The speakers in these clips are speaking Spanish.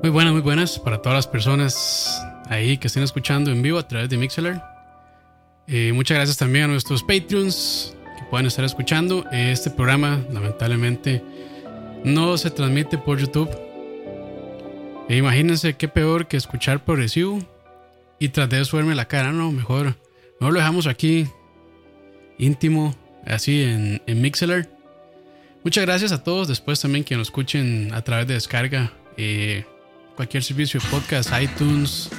Muy buenas, muy buenas para todas las personas ahí que estén escuchando en vivo a través de Mixler. Eh, muchas gracias también a nuestros Patreons que puedan estar escuchando. Este programa, lamentablemente, no se transmite por YouTube. E imagínense qué peor que escuchar progresivo y tras de eso la cara. No, mejor, mejor lo dejamos aquí íntimo, así en, en Mixler. Muchas gracias a todos. Después también que nos escuchen a través de descarga. Eh, cualquier servicio de podcast, iTunes,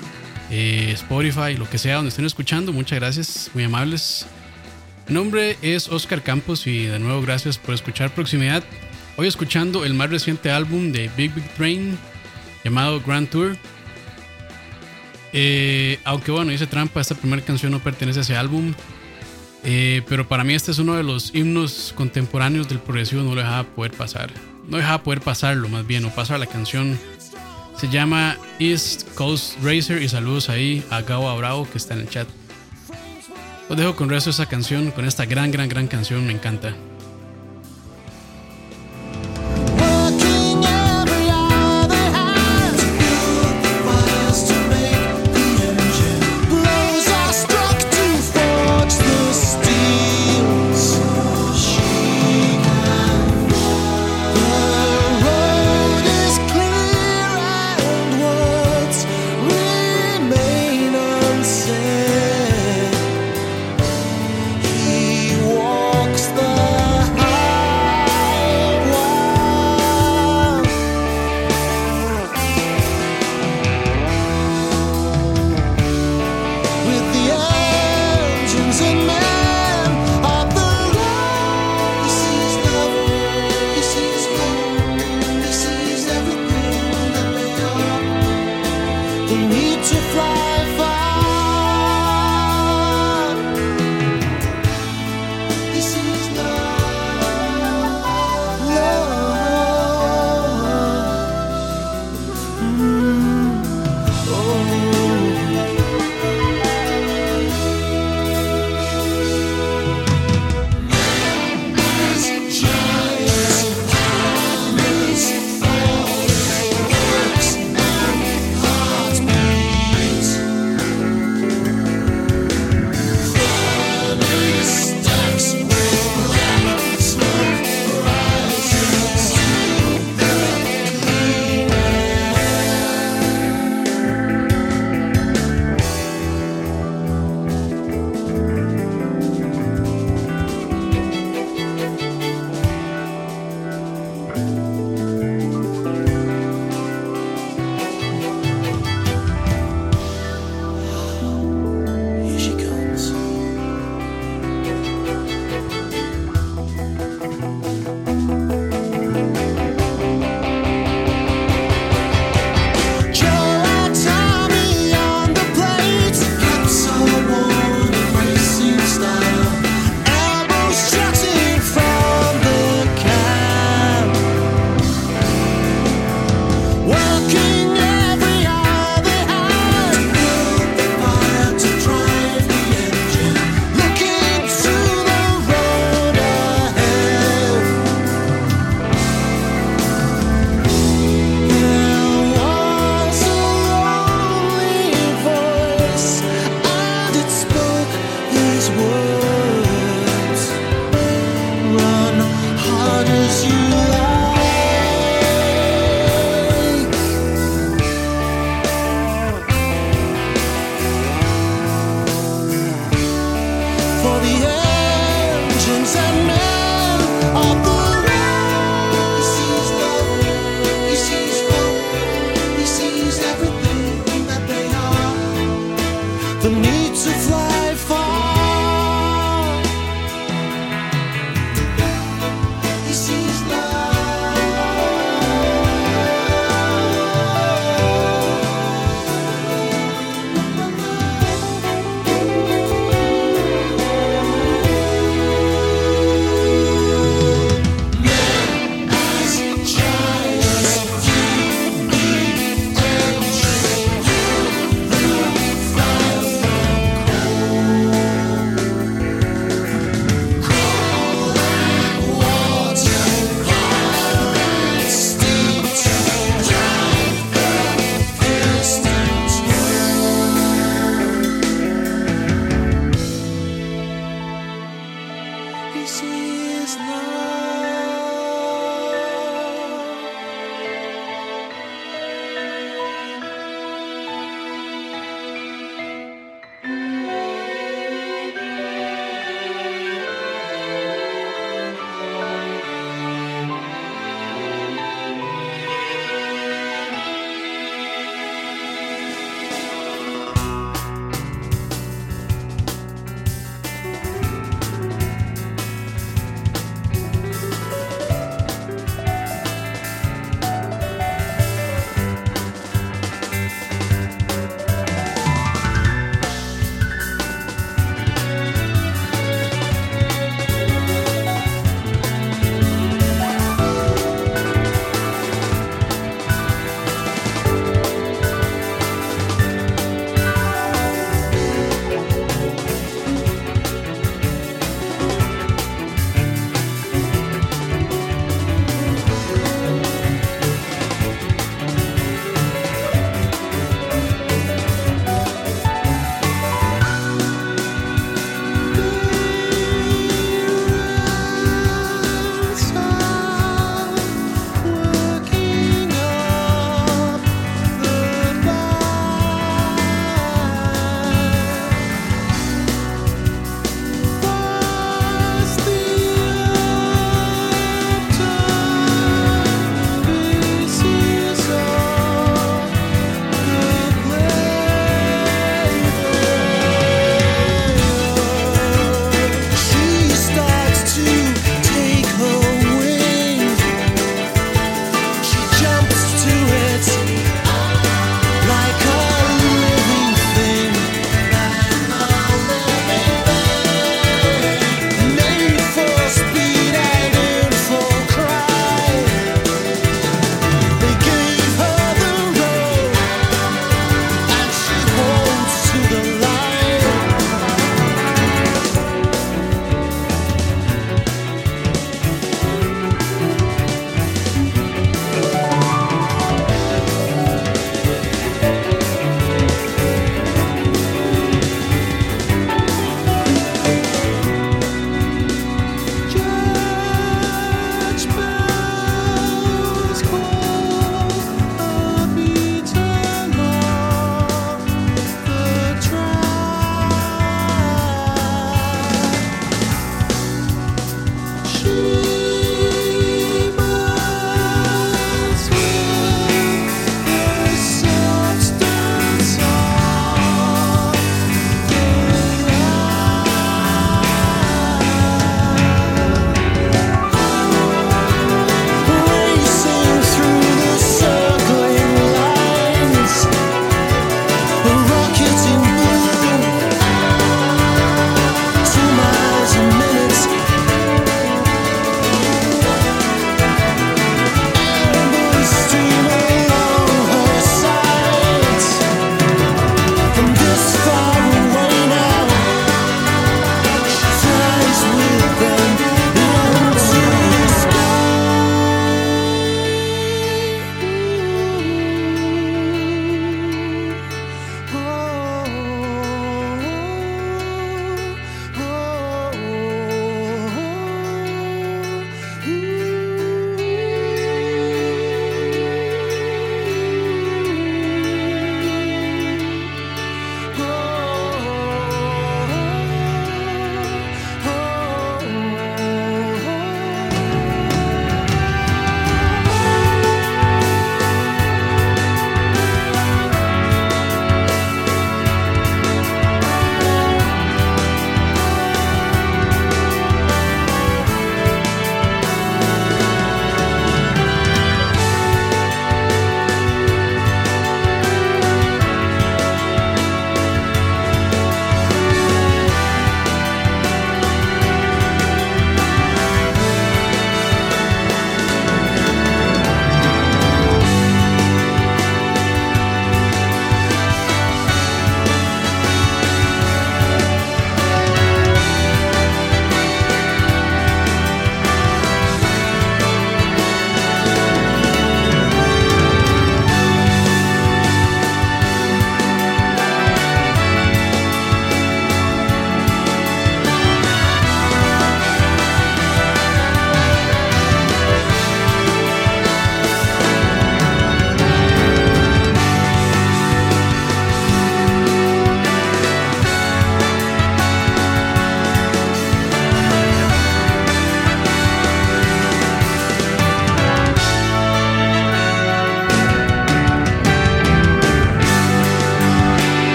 eh, Spotify, lo que sea, donde estén escuchando. Muchas gracias, muy amables. Mi nombre es Oscar Campos y de nuevo gracias por escuchar Proximidad. Hoy escuchando el más reciente álbum de Big Big Train llamado Grand Tour. Eh, aunque bueno, hice trampa, esta primera canción no pertenece a ese álbum. Eh, pero para mí este es uno de los himnos contemporáneos del progresivo, no lo dejaba poder pasar. No dejaba poder pasarlo, más bien, o pasar la canción se llama East Coast Racer y saludos ahí a Gao Bravo que está en el chat. Os dejo con el resto esa canción, con esta gran, gran, gran canción, me encanta.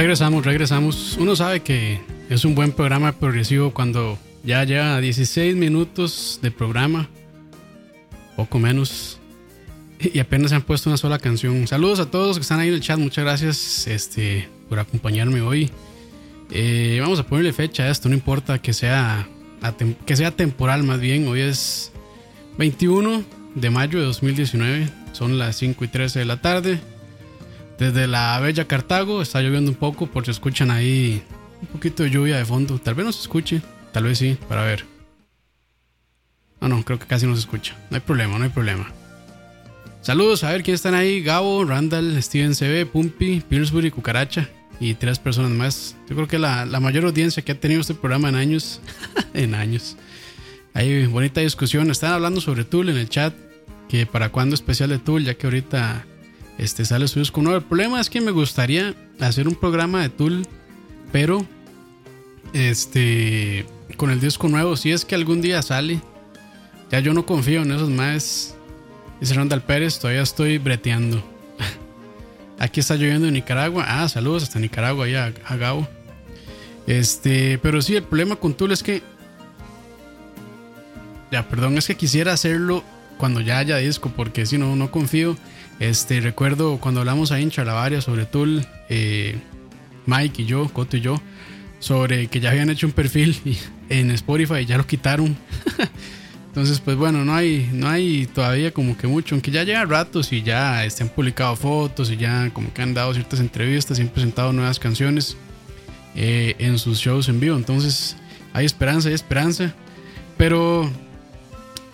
Regresamos, regresamos. Uno sabe que es un buen programa progresivo cuando ya lleva 16 minutos de programa, poco menos, y apenas se han puesto una sola canción. Saludos a todos los que están ahí en el chat, muchas gracias este, por acompañarme hoy. Eh, vamos a ponerle fecha a esto, no importa que sea, que sea temporal más bien. Hoy es 21 de mayo de 2019, son las 5 y 13 de la tarde. Desde la bella Cartago está lloviendo un poco, por si escuchan ahí un poquito de lluvia de fondo. Tal vez no se escuche, tal vez sí, para ver. No, no, creo que casi no se escucha. No hay problema, no hay problema. Saludos, a ver quiénes están ahí. Gabo, Randall, Steven CB, Pumpy, Pillsbury, Cucaracha y tres personas más. Yo creo que la, la mayor audiencia que ha tenido este programa en años. en años. Hay bonita discusión. Están hablando sobre Tool en el chat. Que para cuándo especial de Tool, ya que ahorita este, sale su disco nuevo. El problema es que me gustaría hacer un programa de Tool, pero este, con el disco nuevo, si es que algún día sale, ya yo no confío en esos más. Dice Randall Pérez, todavía estoy breteando. Aquí está lloviendo en Nicaragua. Ah, saludos hasta Nicaragua, ahí a, a Gabo. Este, pero sí, el problema con Tool es que. Ya, perdón, es que quisiera hacerlo cuando ya haya disco, porque si no, no confío. Este, recuerdo cuando hablamos ahí en Charlavaria sobre Tool, eh, Mike y yo, Coto y yo, sobre que ya habían hecho un perfil en Spotify y ya lo quitaron. Entonces, pues bueno, no hay, no hay todavía como que mucho, aunque ya lleva ratos y ya estén publicado fotos y ya como que han dado ciertas entrevistas y han presentado nuevas canciones eh, en sus shows en vivo. Entonces, hay esperanza, hay esperanza. Pero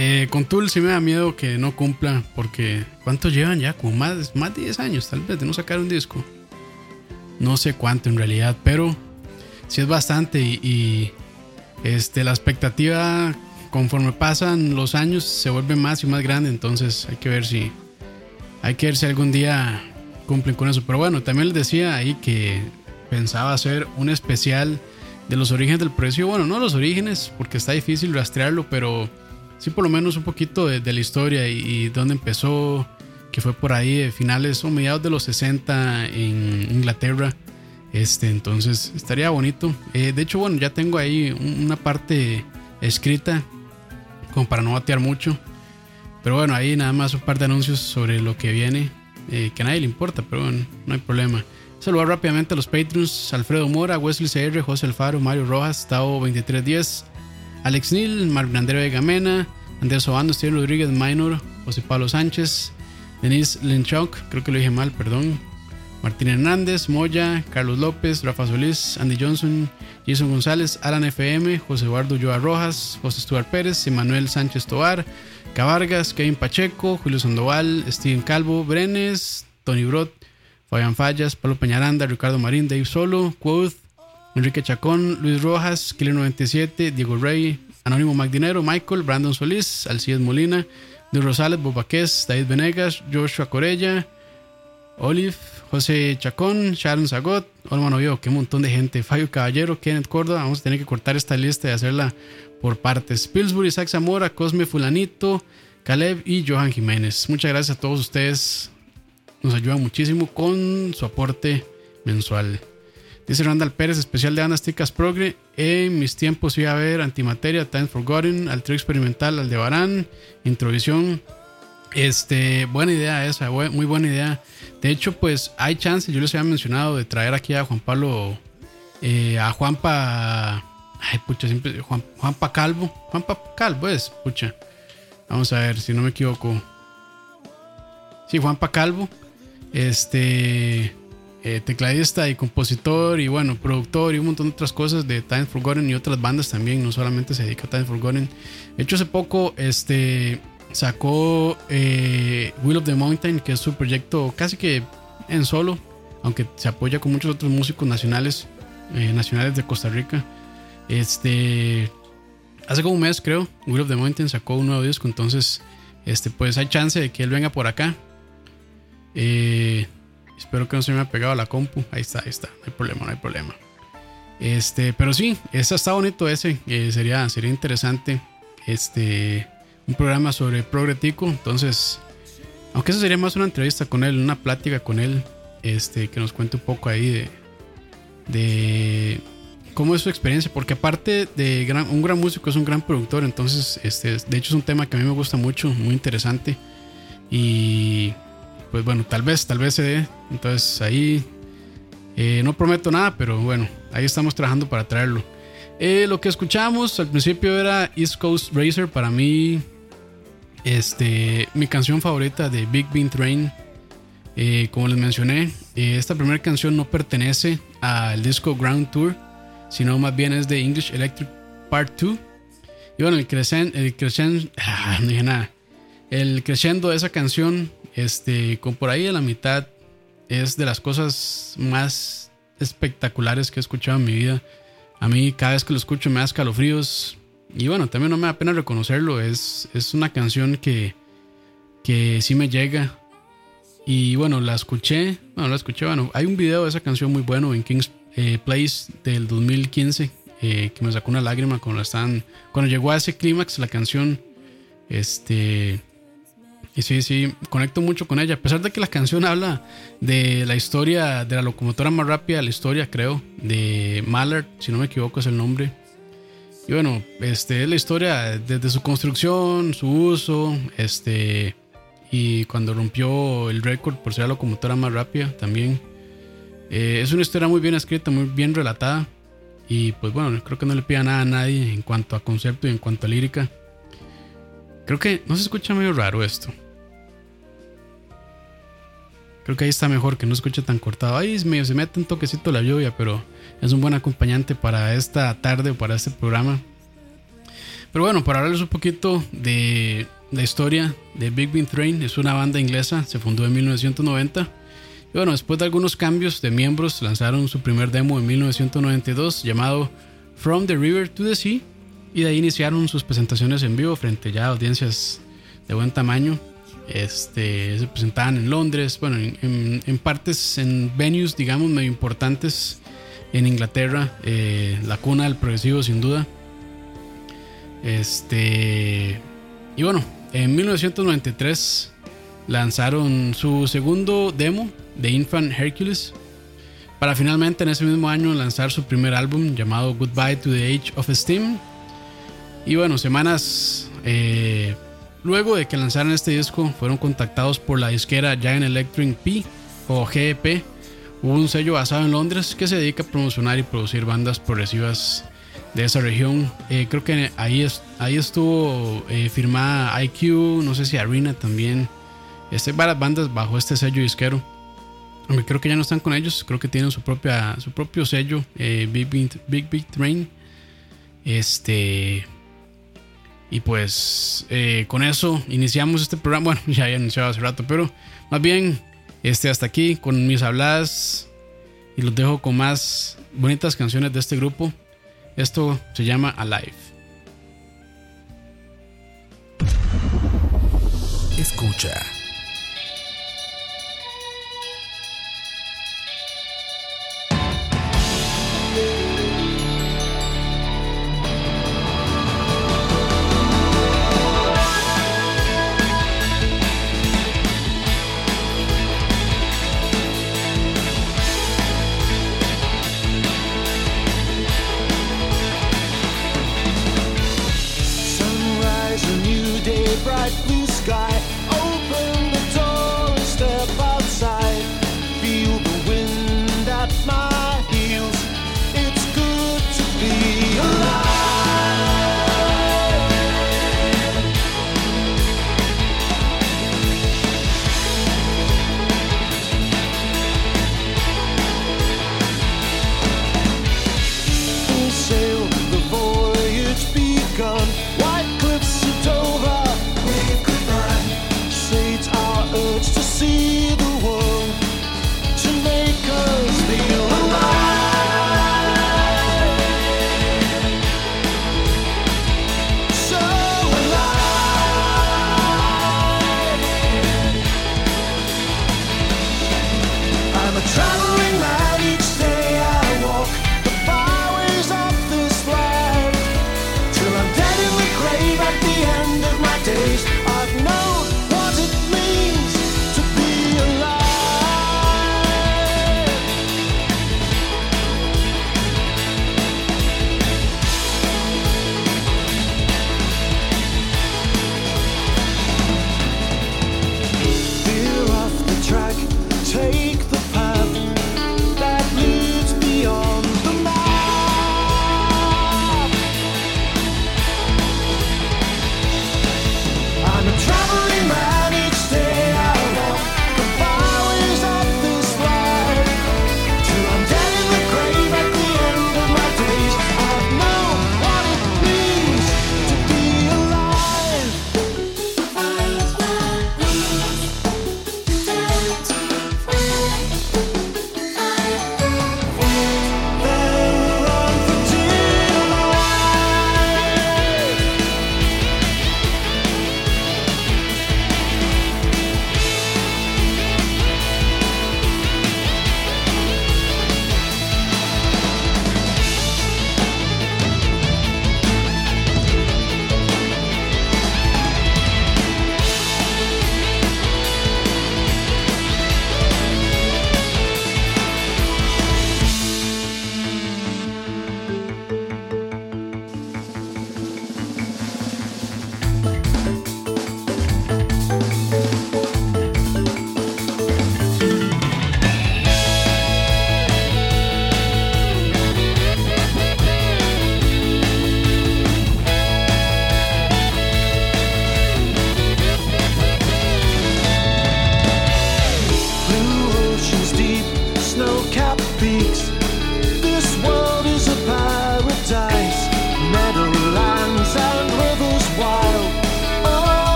eh, con Tool sí me da miedo que no cumpla, porque ¿cuántos llevan ya? Como más, más de 10 años tal vez de no sacar un disco. No sé cuánto en realidad, pero sí es bastante y, este, la expectativa conforme pasan los años se vuelve más y más grande, entonces hay que ver si hay que ver si algún día cumplen con eso. Pero bueno, también les decía ahí que pensaba hacer un especial de los orígenes del precio. Bueno, no los orígenes, porque está difícil rastrearlo, pero sí por lo menos un poquito de, la historia y, dónde empezó, que fue por ahí de finales o mediados de los 60 en Inglaterra. Este, entonces estaría bonito. Eh, de hecho, bueno, ya tengo ahí una parte escrita como para no batear mucho. Pero bueno, ahí nada más un par de anuncios sobre lo que viene, eh, que a nadie le importa, pero bueno, no hay problema. Saludar rápidamente a los Patreons: Alfredo Mora, Wesley CR, José Alfaro, Mario Rojas, Tao 2310, Alex Neal, Marvin André Vega Mena, Andrés Obando, Steven Rodríguez Minor, José Pablo Sánchez, Denise Linchok, creo que lo dije mal, perdón. Martín Hernández, Moya, Carlos López, Rafa Solís, Andy Johnson, Jason González, Alan FM, José Eduardo Joa Rojas, José Stuart Pérez, Emanuel Sánchez Tobar, Cavargas, Kevin Pacheco, Julio Sandoval, Steven Calvo, Brenes, Tony Brot, Fabián Fallas, Pablo Peñaranda, Ricardo Marín, Dave Solo, Quoth, Enrique Chacón, Luis Rojas, Killer 97, Diego Rey, Anónimo Magdinero, Michael, Brandon Solís, Alcides Molina, Luis Rosales, Bobaqués, David Venegas, Joshua Corella, Olive, José Chacón, Sharon Zagot, Olman Oviedo, qué montón de gente, Fabio Caballero, Kenneth Córdoba, vamos a tener que cortar esta lista y hacerla por partes. Pillsbury, Isaac Zamora, Cosme Fulanito, Caleb y Johan Jiménez. Muchas gracias a todos ustedes, nos ayudan muchísimo con su aporte mensual. Dice Randall Pérez, especial de Anasticas Progre. En mis tiempos iba a ver Antimateria, Time Forgotten, Al Trio Experimental, Aldebarán, Introvisión. Este, buena idea esa, muy buena idea. De hecho, pues hay chance, yo les había mencionado de traer aquí a Juan Pablo, eh, a Juanpa, ay, pucha, siempre, Juan, Juanpa Calvo, Juanpa Calvo es, pucha. Vamos a ver si no me equivoco. Sí, Juanpa Calvo. Este, eh, tecladista y compositor y bueno, productor y un montón de otras cosas de Time Forgotten y otras bandas también, no solamente se dedica a Time Forgotten. De hecho, hace poco este, sacó eh, Will of the Mountain, que es su proyecto casi que en solo, aunque se apoya con muchos otros músicos nacionales, eh, nacionales de Costa Rica. Este, hace como un mes creo, Will of the Mountain sacó un nuevo disco, entonces este, pues hay chance de que él venga por acá. Eh, Espero que no se me haya pegado la compu. Ahí está, ahí está. No hay problema, no hay problema. Este, pero sí, ese está bonito ese. Eh, sería, sería interesante. Este, un programa sobre Progretico. Entonces, aunque eso sería más una entrevista con él, una plática con él. Este, que nos cuente un poco ahí de. De cómo es su experiencia. Porque aparte de gran, un gran músico, es un gran productor. Entonces, este, de hecho, es un tema que a mí me gusta mucho, muy interesante. Y pues bueno, tal vez, tal vez se dé. Entonces ahí eh, no prometo nada, pero bueno, ahí estamos trabajando para traerlo. Eh, lo que escuchamos al principio era East Coast Racer. Para mí, este, mi canción favorita de Big Bean Train. Eh, como les mencioné, esta primera canción no pertenece al disco Ground Tour, sino más bien es de English Electric Part 2. Y bueno, el crescendo, el crescendo, ah, no nada. El crescendo de esa canción, este, con por ahí a la mitad, es de las cosas más espectaculares que he escuchado en mi vida. A mí cada vez que lo escucho me da escalofríos. Y bueno, también no me da pena reconocerlo. Es, es una canción que, que sí me llega. Y bueno, la escuché. Bueno, la escuché. Bueno, hay un video de esa canción muy bueno en King's eh, Place del 2015 eh, que me sacó una lágrima cuando, están, cuando llegó a ese clímax la canción. Este y sí, sí, conecto mucho con ella. A pesar de que la canción habla de la historia de la locomotora más rápida de la historia, creo, de Mallard, si no me equivoco es el nombre. Y bueno, este es la historia desde su construcción, su uso, este y cuando rompió el récord por ser la locomotora más rápida también. Eh, es una historia muy bien escrita, muy bien relatada. Y pues bueno, creo que no le pida nada a nadie en cuanto a concepto y en cuanto a lírica. Creo que no se escucha medio raro esto. Creo que ahí está mejor, que no escuche tan cortado. Ahí medio se mete un toquecito la lluvia, pero es un buen acompañante para esta tarde o para este programa. Pero bueno, para hablarles un poquito de la historia de Big Bean Train, es una banda inglesa, se fundó en 1990. Y bueno, después de algunos cambios de miembros, lanzaron su primer demo en 1992 llamado From the River to the Sea. Y de ahí iniciaron sus presentaciones en vivo frente ya a audiencias de buen tamaño. Este, se presentaban en Londres, bueno, en, partes, en venues, digamos, medio importantes en Inglaterra, eh, la cuna del progresivo, sin duda. Este, y bueno, en 1993 lanzaron su segundo demo de Infant Hercules, para finalmente en ese mismo año lanzar su primer álbum llamado Goodbye to the Age of Steam. Y bueno, semanas eh, Luego de que lanzaran este disco, fueron contactados por la disquera Giant Electric P o GEP, un sello basado en Londres que se dedica a promocionar y producir bandas progresivas de esa región. Eh, creo que ahí, ahí estuvo eh, firmada IQ, no sé si Arena también. Este, varias bandas bajo este sello disquero. Aunque creo que ya no están con ellos, creo que tienen su, propia, su propio sello, eh, Big, Big Train. Este. Y pues eh, con eso iniciamos este programa. Bueno, ya había iniciado hace rato, pero más bien este, hasta aquí con mis habladas. Y los dejo con más bonitas canciones de este grupo. Esto se llama Alive. Escucha.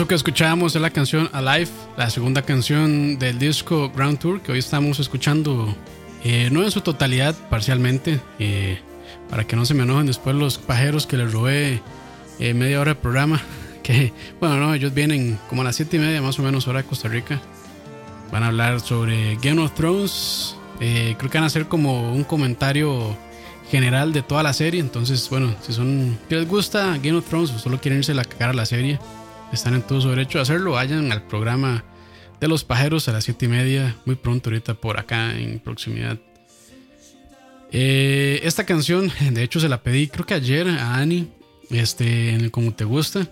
Eso que escuchábamos es la canción Alive, la segunda canción del disco Ground Tour que hoy estamos escuchando, eh, no en su totalidad, parcialmente, eh, para que no se me enojen después los pajeros que les robé eh, media hora de programa. Que, bueno, no, ellos vienen como a las 7 y media más o menos hora de Costa Rica. Van a hablar sobre Game of Thrones. creo que van a hacer como un comentario general de toda la serie. Entonces, bueno, si son si les gusta Game of Thrones o solo quieren irse a la cara a la serie, están en todo su derecho a hacerlo. Vayan al programa de los pajeros a las 7 y media, muy pronto ahorita por acá en proximidad. Eh, esta canción, de hecho, se la pedí creo que ayer a Ani, este, en el Como Te Gusta.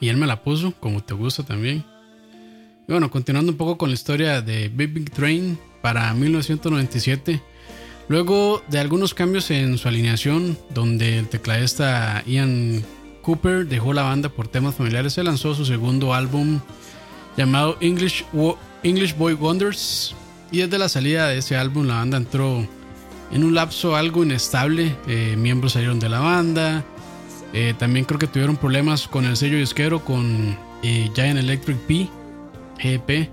Y él me la puso, como te gusta también. Y bueno, continuando un poco con la historia de Big Big Train para 1997. Luego de algunos cambios en su alineación, donde el tecladista Ian Cooper dejó la banda por temas familiares, se lanzó su segundo álbum llamado English, English Boy Wonders. Y desde la salida de ese álbum, la banda entró en un lapso algo inestable. Eh, miembros salieron de la banda. Eh, también creo que tuvieron problemas con el sello disquero, con eh, Giant Electric P, GP.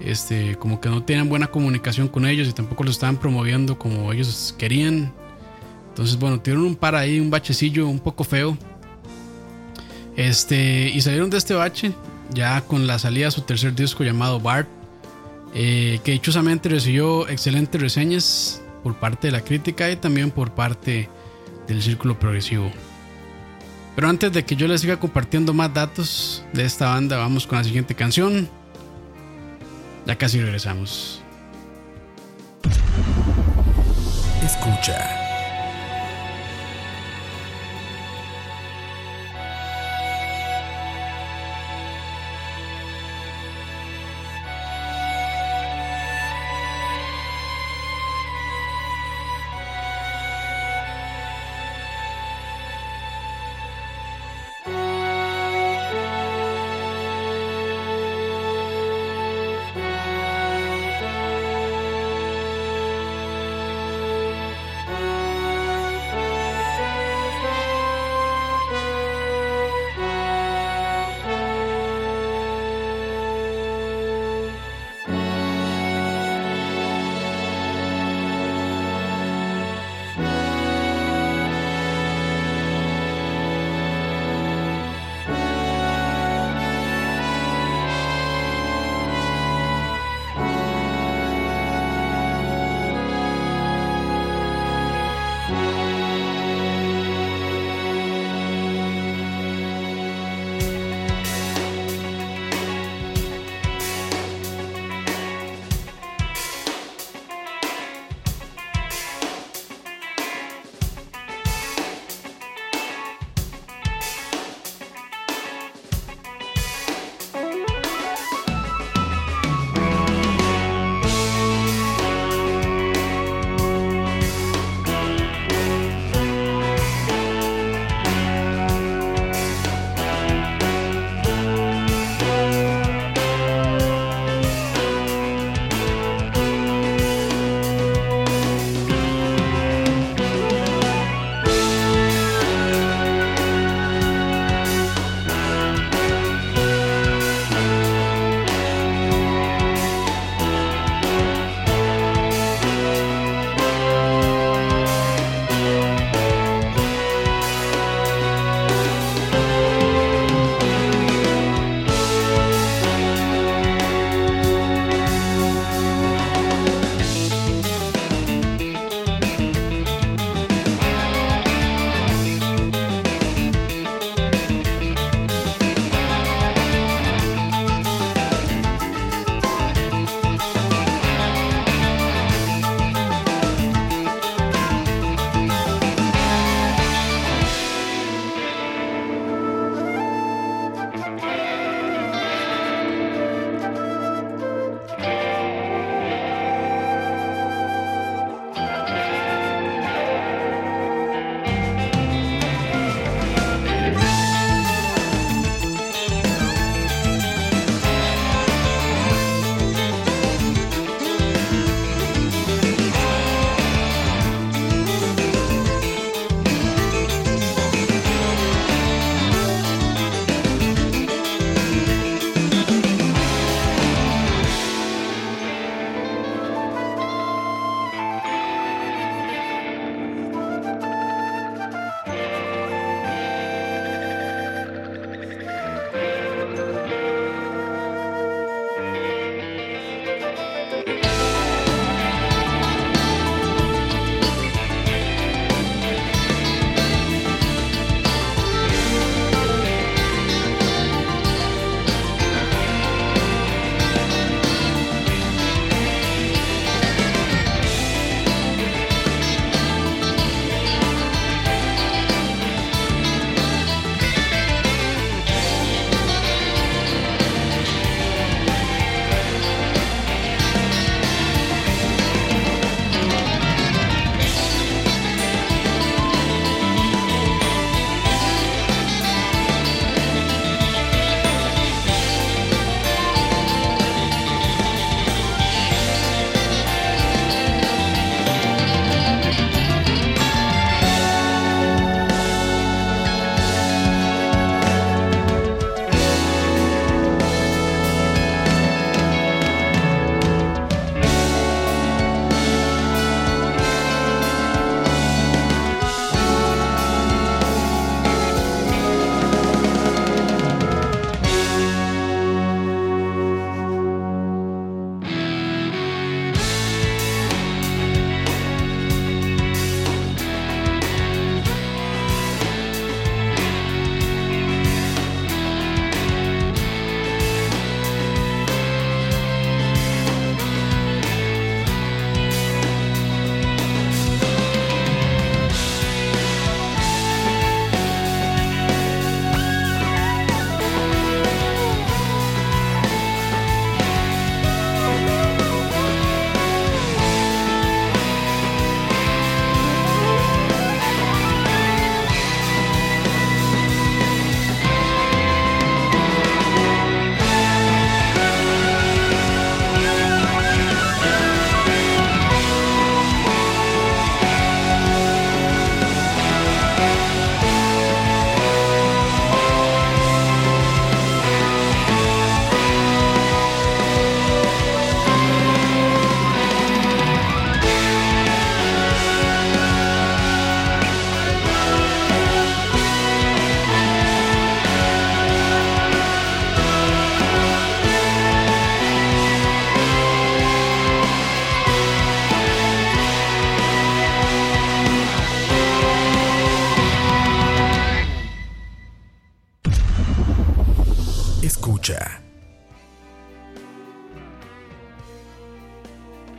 Este, como que no tenían buena comunicación con ellos y tampoco lo estaban promoviendo como ellos querían. Entonces, bueno, tuvieron un par ahí, un bachecillo un poco feo. Este, y salieron de este bache ya con la salida de su tercer disco llamado Bart, eh, que dichosamente recibió excelentes reseñas por parte de la crítica y también por parte del círculo progresivo. Pero antes de que yo les siga compartiendo más datos de esta banda, vamos con la siguiente canción. Ya casi regresamos. Escucha.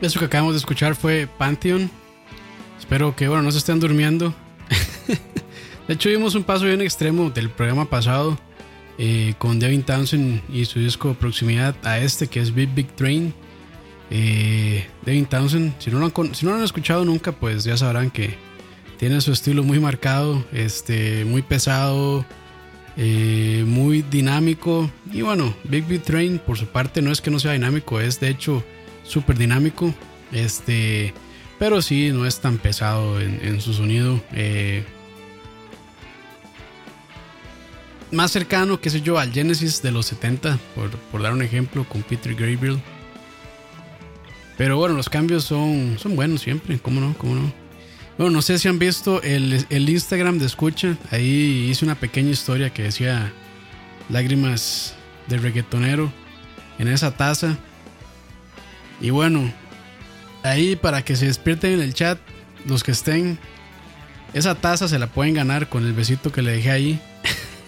Eso que acabamos de escuchar fue Pantheon. Espero que, bueno, no se estén durmiendo. de hecho, vimos un paso bien extremo del programa pasado eh, con Devin Townsend y su disco Proximidad a este que es Big Big Train. Eh, Devin Townsend, si no, lo han, si no lo han escuchado nunca, pues ya sabrán que tiene su estilo muy marcado, este, muy pesado, eh, muy dinámico. Y bueno, Big Big Train por su parte no es que no sea dinámico, es de hecho súper dinámico. Este, pero sí, no es tan pesado en, su sonido. Eh, más cercano, qué sé yo, al Genesis de los 70, por, dar un ejemplo, con Peter Gabriel. Pero bueno, los cambios son, son buenos siempre, ¿cómo no? ¿Cómo no? Bueno, no sé si han visto el, el Instagram de Escucha. Ahí hice una pequeña historia que decía lágrimas de reggaetonero en esa taza. Y bueno, ahí para que se despierten en el chat, los que estén, esa taza se la pueden ganar con el besito que le dejé ahí.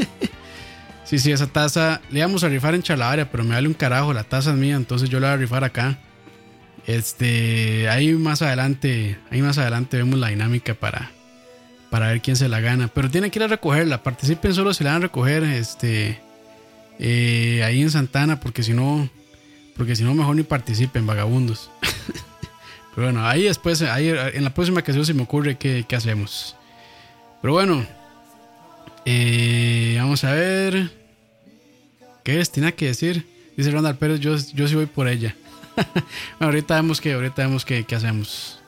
sí, sí, esa taza le íbamos a rifar en Chalabaria, pero me vale un carajo, la taza es mía, entonces yo la voy a rifar acá. Este, ahí más adelante, ahí más adelante vemos la dinámica para, para ver quién se la gana. Pero tienen que ir a recogerla. Participen solo si la van a recoger, este, eh, ahí en Santana, porque si no, porque si no mejor ni participen, vagabundos. Pero bueno, ahí después, ahí en la próxima ocasión se me ocurre qué, hacemos. Pero bueno, eh, vamos a ver. ¿Qué es? Tiene que decir. Dice Ronald Pérez, yo, yo sí voy por ella. ahorita vemos que, ahorita vemos que, hacemos.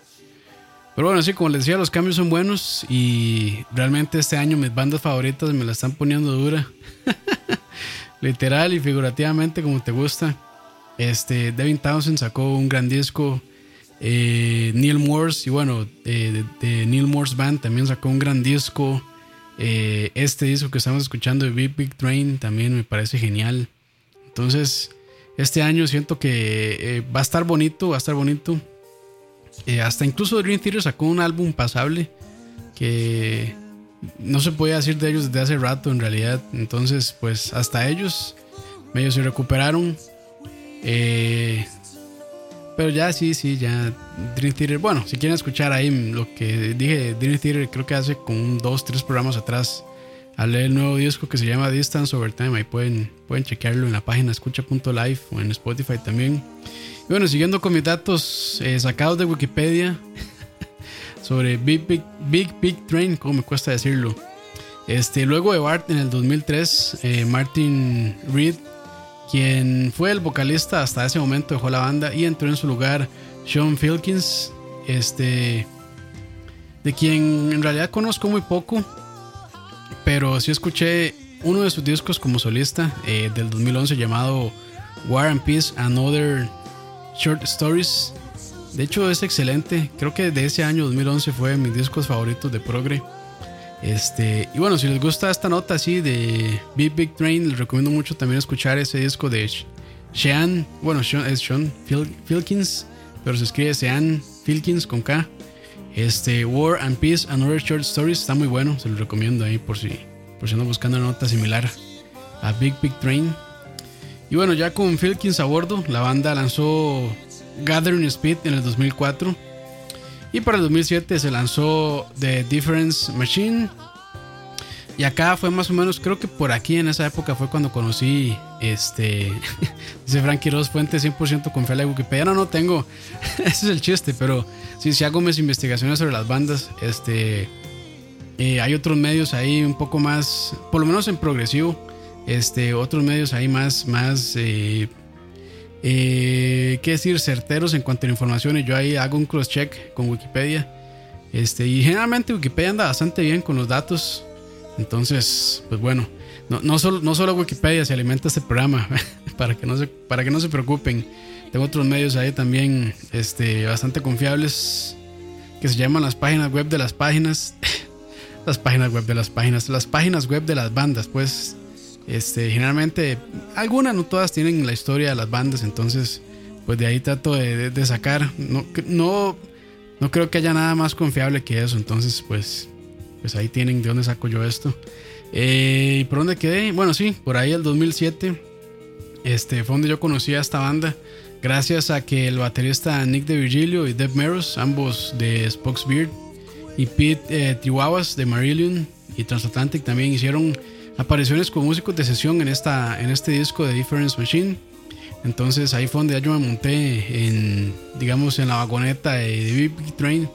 Pero bueno, sí, como les decía, los cambios son buenos y realmente este año mis bandas favoritas me la están poniendo dura. Literal y figurativamente como te gusta. Este, Devin Townsend sacó un gran disco. Eh, Neil Morse, y bueno, de, Neil Morse Band también sacó un gran disco. Eh, este disco que estamos escuchando de Big Big Train también me parece genial. Entonces, este año siento que eh, va a estar bonito, va a estar bonito. Hasta incluso Dream Theater sacó un álbum pasable que no se podía decir de ellos desde hace rato en realidad. Entonces, pues hasta ellos medio se recuperaron. Eh, pero ya sí, sí, ya Dream Theater. Bueno, si quieren escuchar ahí lo que dije Dream Theater, creo que hace como dos, tres programas atrás leer el nuevo disco que se llama Distance Over Time. Ahí pueden, pueden chequearlo en la página escucha.live o en Spotify también. Y bueno, siguiendo con mis datos eh, sacados de Wikipedia sobre Big Big, Big Big Train, como me cuesta decirlo. Este, luego de Bart en el 2003, eh, Martin Reed, quien fue el vocalista hasta ese momento, dejó la banda y entró en su lugar Sean Filkins, este, de quien en realidad conozco muy poco. Pero sí escuché uno de sus discos como solista eh, del 2011 llamado War and Peace and Other Short Stories. De hecho es excelente. Creo que de ese año 2011 fue de mis discos favoritos de Progre. Este, y bueno, si les gusta esta nota así de Big Big Train, les recomiendo mucho también escuchar ese disco de Sean, bueno, es Sean Filkins, pero se escribe Sean Filkins con K. Este, War and Peace and Other Short Stories está muy bueno, se lo recomiendo ahí por si, por si andan buscando una nota similar a Big Big Train. Y bueno, ya con Filkins a bordo, la banda lanzó Gathering Speed en el 2004. Y para el 2007 se lanzó The Difference Machine. Y acá fue más o menos, creo que por aquí en esa época fue cuando conocí este. dice Frankie Ross Fuente 100% con fe a la Wikipedia. No, no tengo. Ese es el chiste, pero sí, si hago mis investigaciones sobre las bandas. Este. Hay otros medios ahí un poco más, por lo menos en progresivo. Este, otros medios ahí más, más, eh, eh, qué decir, certeros en cuanto a información. Y yo ahí hago un cross check con Wikipedia. Este, y generalmente Wikipedia anda bastante bien con los datos. Entonces, pues bueno, no, no, solo, no solo Wikipedia se alimenta este programa, para que no se, para que no se preocupen. Tengo otros medios ahí también este, bastante confiables que se llaman las páginas web de las páginas. las páginas web de las páginas. Las páginas web de las bandas, pues. Este, generalmente, algunas, no todas tienen la historia de las bandas, entonces, pues de ahí trato de, sacar. No, no, no creo que haya nada más confiable que eso, entonces, pues, pues ahí tienen de dónde saco yo esto. Eh, ¿Y por dónde quedé? Bueno, sí, por ahí el 2007 este, fue donde yo conocí a esta banda. Gracias a que el baterista Nick de Virgilio y Deb Meros, ambos de Spokes Beard, y Pete eh, de Marillion y Transatlantic también hicieron apariciones con músicos de sesión en, esta, en este disco de Difference Machine. Entonces ahí fue donde yo me monté en, digamos, en la vagoneta de Big Train.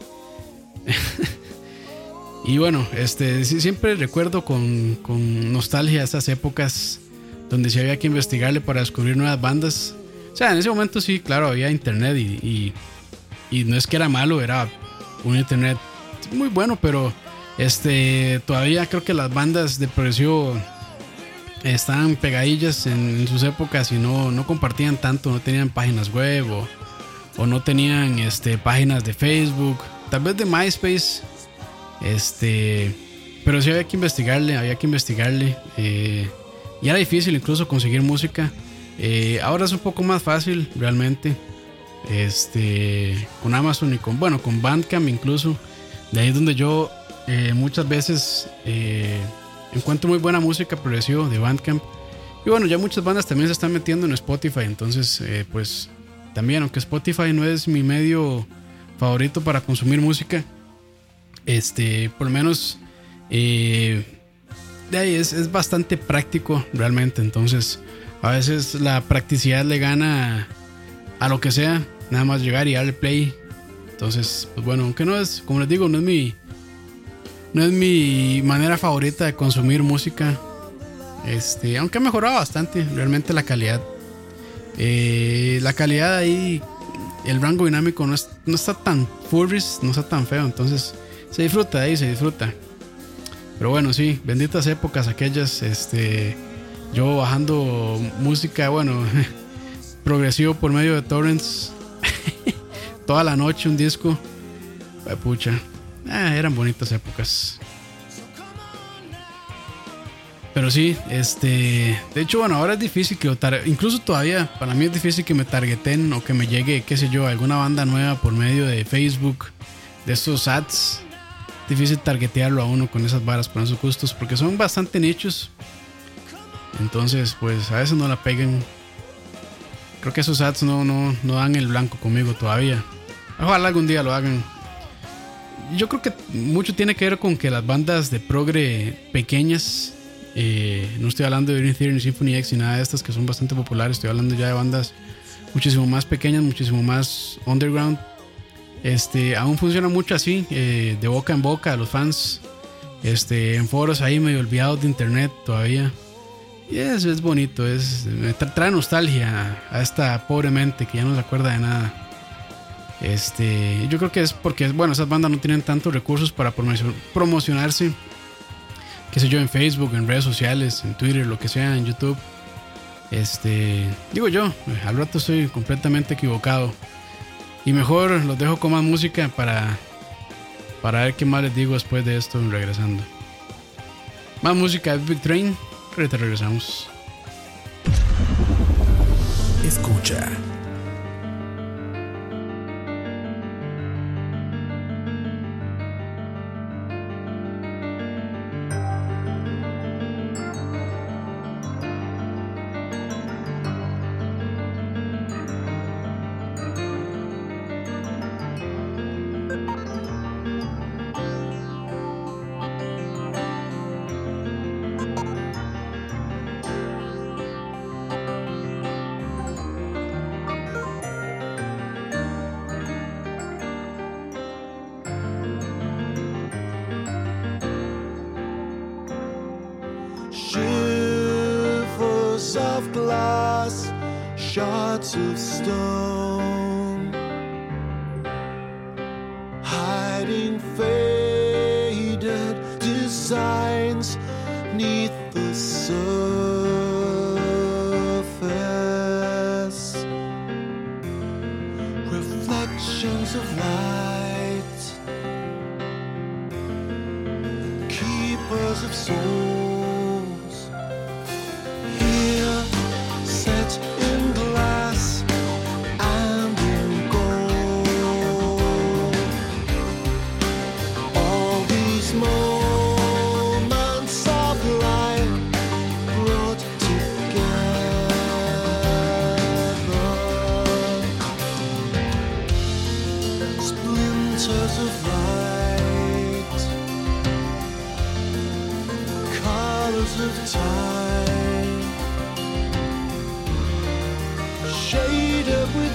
y bueno, este, siempre recuerdo con, con nostalgia estas épocas donde sí había que investigarle para descubrir nuevas bandas. O sea, en ese momento sí, claro, había internet y, y, no es que era malo, era un internet muy bueno, pero este, todavía creo que las bandas de progresivo estaban pegadillas en, sus épocas y no, no compartían tanto, no tenían páginas web o, no tenían este, páginas de Facebook, tal vez de MySpace. Este, pero sí había que investigarle, había que investigarle. Eh, y era difícil incluso conseguir música. Eh, ahora es un poco más fácil realmente. Este, con Amazon y con, bueno, con Bandcamp incluso. De ahí es donde yo eh, muchas veces eh, encuentro muy buena música progresiva de Bandcamp. Y bueno, ya muchas bandas también se están metiendo en Spotify. Entonces, pues también, aunque Spotify no es mi medio favorito para consumir música, este, por lo menos de ahí es, bastante práctico realmente. Entonces, a veces la practicidad le gana a, lo que sea. Nada más llegar y darle play. Entonces, pues bueno, aunque no es, como les digo, no es mi. No es mi manera favorita de consumir música. Este, aunque ha mejorado bastante, realmente la calidad. Eh, la calidad ahí, el rango dinámico no, no está tan furries, no está tan feo. Entonces, se disfruta ahí, se disfruta. Pero bueno, sí, benditas épocas aquellas. Este, yo bajando música, bueno, progresivo por medio de torrents. Toda la noche un disco. pucha. Ah, eran bonitas épocas. Pero sí, este. De hecho, bueno, ahora es difícil que. Incluso todavía, para mí es difícil que me targeten o que me llegue, qué sé yo, alguna banda nueva por medio de Facebook. De esos ads difícil targetearlo a uno con esas varas, con esos gustos, porque son bastante nichos. Entonces, pues a veces no la peguen. Creo que esos ads no, no, no dan el blanco conmigo todavía. Ojalá algún día lo hagan. Yo creo que mucho tiene que ver con que las bandas de progre pequeñas, eh, no estoy hablando de Green Theory Symphony X ni nada de estas que son bastante populares, estoy hablando ya de bandas muchísimo más pequeñas, muchísimo más underground, este, aún funciona mucho así, eh, de boca en boca, los fans, este, en foros ahí medio olvidados de internet todavía. Y es, es bonito, es, trae nostalgia a esta pobre mente que ya no se acuerda de nada. Este, yo creo que es porque, bueno, esas bandas no tienen tantos recursos para promocionarse, qué sé yo, en Facebook, en redes sociales, en Twitter, lo que sea, en YouTube. Este, digo yo, al rato estoy completamente equivocado. Y mejor los dejo con más música para, para ver qué más les digo después de esto regresando. Más música de Big Train. Regresamos. Escucha. up with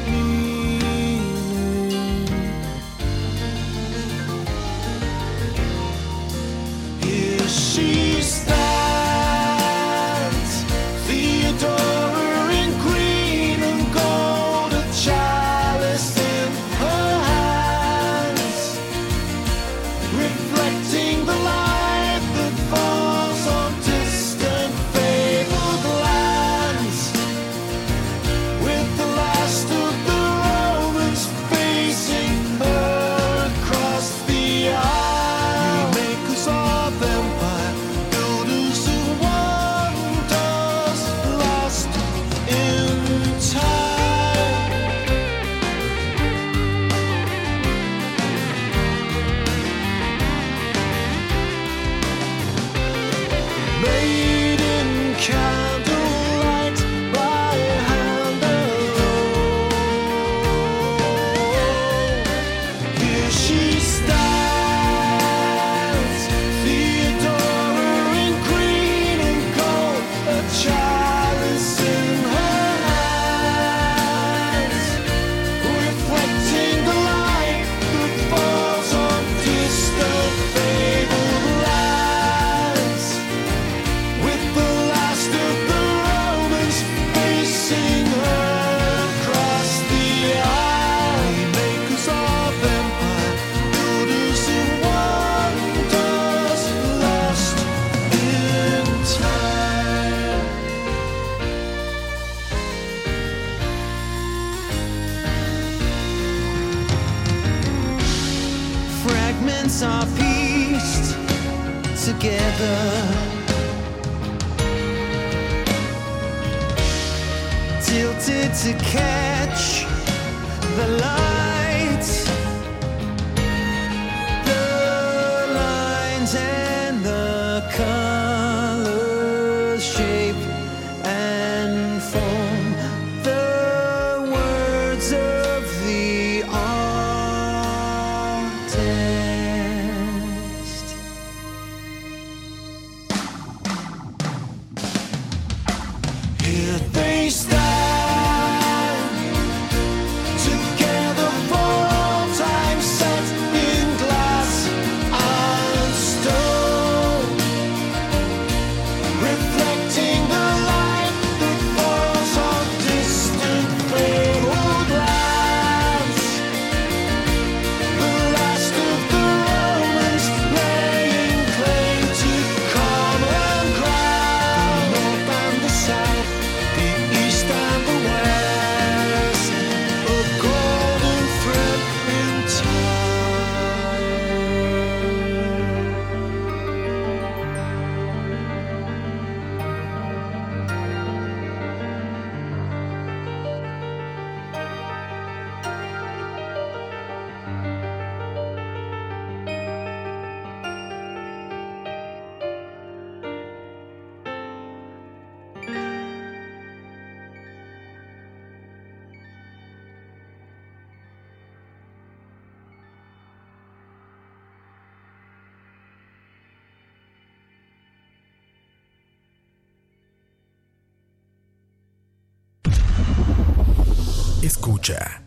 Escucha.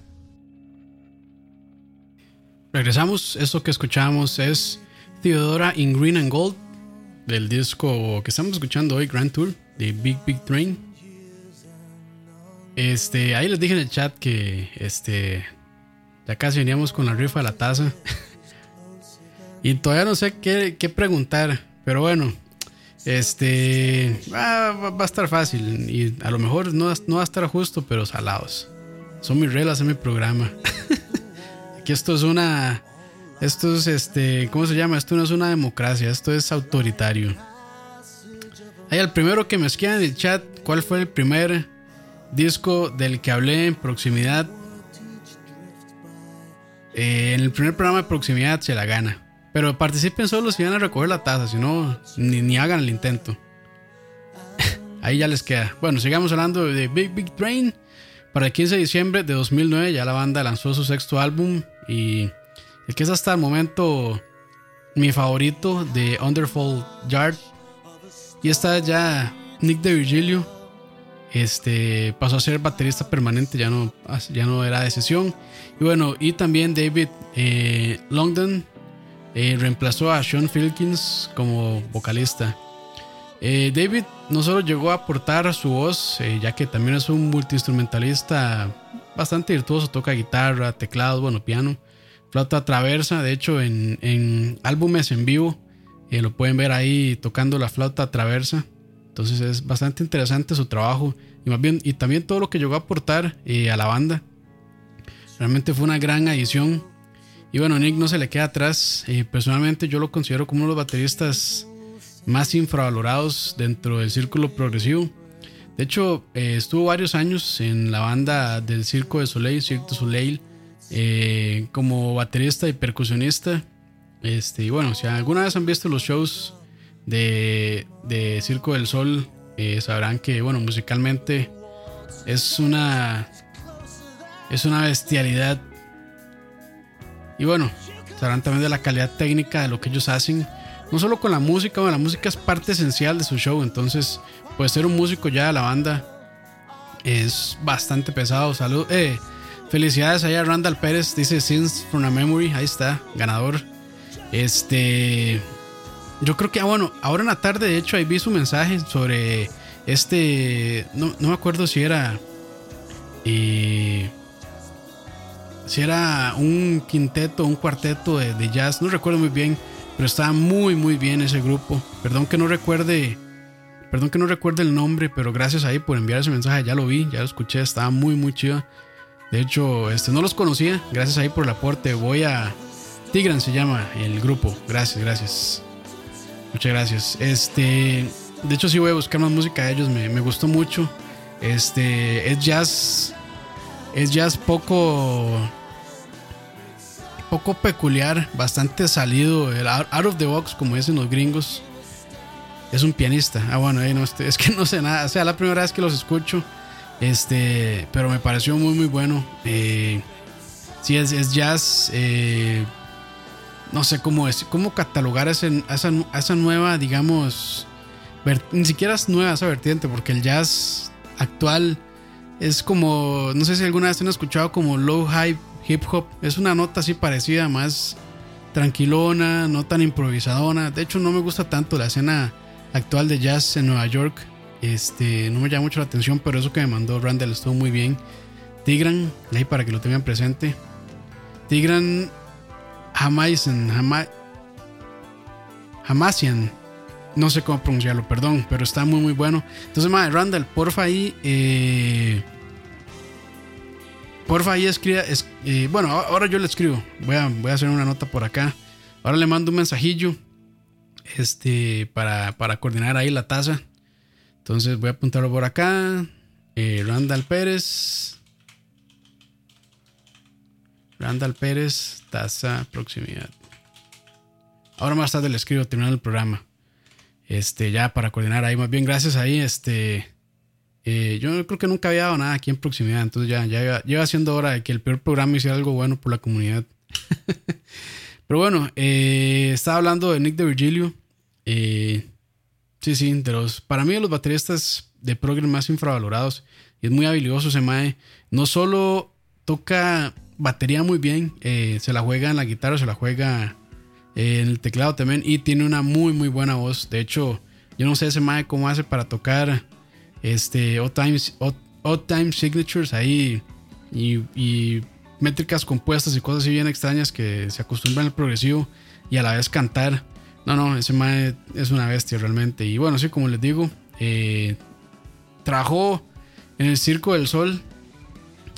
Regresamos. Esto que escuchamos es Theodora in Green and Gold del disco que estamos escuchando hoy, Grand Tour de Big Big Train. Este, ahí les dije en el chat que este ya casi veníamos con la rifa de la taza. y todavía no sé qué, preguntar, pero bueno, este va, va- va a estar fácil y a lo mejor no, no va a estar justo, pero salados. Son mis reglas en mi programa. que esto es una. Esto es este. ¿Cómo se llama? Esto no es una democracia, esto es autoritario. Ahí el primero que me escriba en el chat, ¿cuál fue el primer disco del que hablé en proximidad? Eh, en el primer programa de proximidad se la gana. Pero participen solo si van a recoger la taza, si no, ni, ni hagan el intento. Ahí ya les queda. Bueno, sigamos hablando de Big Big Train. Para el 15 de diciembre de 2009 ya la banda lanzó su sexto álbum y el que es hasta el momento mi favorito de Underfall Yard. Y está ya Nick de Virgilio. Este pasó a ser baterista permanente, ya no, ya no era de sesión. Y bueno, y también David eh, Longdon eh, reemplazó a Sean Filkins como vocalista. Eh, David no solo llegó a aportar su voz, eh, ya que también es un multiinstrumentalista bastante virtuoso, toca guitarra, teclado, bueno, piano, flauta traversa, de hecho en, en álbumes en vivo eh, lo pueden ver ahí tocando la flauta traversa, entonces es bastante interesante su trabajo. Y más bien y también todo lo que llegó a aportar a la banda. Realmente fue una gran adición. Y bueno, Nick no se le queda atrás, personalmente yo lo considero como uno de los bateristas más infravalorados dentro del círculo progresivo. De hecho, eh, estuvo varios años en la banda del Circo de Soleil, Cirque du Soleil, eh, como baterista y percusionista. Este, y bueno, si alguna vez han visto los shows de, de Circo del Sol, eh, sabrán que, bueno, musicalmente es una, es una bestialidad. Y bueno, sabrán también de la calidad técnica de lo que ellos hacen no solo con la música, bueno, la música es parte esencial de su show, entonces pues ser un músico ya de la banda es bastante pesado. Salud, eh, felicidades allá Randall Pérez, dice Sins from a Memory, ahí está, ganador. Este, yo creo que, ah, bueno, ahora en la tarde de hecho ahí vi su mensaje sobre este, no, no me acuerdo si era, eh, si era un quinteto, un cuarteto de jazz, no recuerdo muy bien pero estaba muy muy bien ese grupo. Perdón que no recuerde, perdón que no recuerde el nombre, pero gracias ahí por enviar ese mensaje. Ya lo vi, ya lo escuché, estaba muy muy chido. De hecho, este no los conocía. Gracias ahí por el aporte. Voy a Tigran se llama el grupo. Gracias, gracias. Muchas gracias. Este, de hecho sí voy a buscar más música de ellos. Me, me gustó mucho. Este, es jazz, es jazz poco, poco peculiar, bastante salido, el out of the box como dicen los gringos. Es un pianista. Ah, bueno, ahí no, este, es que no sé nada. O sea, la primera vez que los escucho. Este, pero me pareció muy, muy bueno. Eh, sí, es, es jazz. eh, no sé cómo es, cómo catalogar ese- esa, esa nueva, digamos, ni siquiera es nueva esa vertiente, porque el jazz actual es como, no sé si alguna vez han escuchado como low high hip hop, es una nota así parecida, más tranquilona, no tan improvisadona. De hecho, no me gusta tanto la escena actual de jazz en Nueva York. Este, no me llama mucho la atención, pero eso que me mandó Randall estuvo muy bien. Tigran, ahí para que lo tengan presente. Tigran Hamaisen, Hama, Hamasian, no sé cómo pronunciarlo, perdón, pero está muy muy bueno. Entonces, madre, Randall, porfa ahí, eh, porfa ahí escriba, es- eh, bueno, ahora yo le escribo, voy a, voy a hacer una nota por acá. Ahora le mando un mensajillo, este, para, para coordinar ahí la taza. Entonces voy a apuntarlo por acá. Eh, Randall Pérez. Randall Pérez, tasa, proximidad. Ahora más tarde le escribo terminando el programa. Este, ya para coordinar ahí. Más bien, gracias ahí. Este, eh, yo creo que nunca había dado nada aquí en proximidad. Entonces ya, ya iba- lleva siendo hora de que el peor programa hiciera algo bueno por la comunidad. Pero bueno, eh, estaba hablando de Nick de Virgilio. Eh, sí, sí, de los, para mí de los bateristas de progress más infravalorados. Y es muy habilidoso ese mae. No solo toca batería muy bien, eh, se la juega en la guitarra, se la juega en el teclado también. Y tiene una muy, muy buena voz. De hecho, yo no sé ese mae cómo hace para tocar este odd time, odd, odd time signatures ahí y, métricas compuestas y cosas así bien extrañas que se acostumbran al progresivo y a la vez cantar. No, no, ese mae es una bestia realmente. Y bueno, sí, como les digo, eh, trabajó en el Circo del Sol.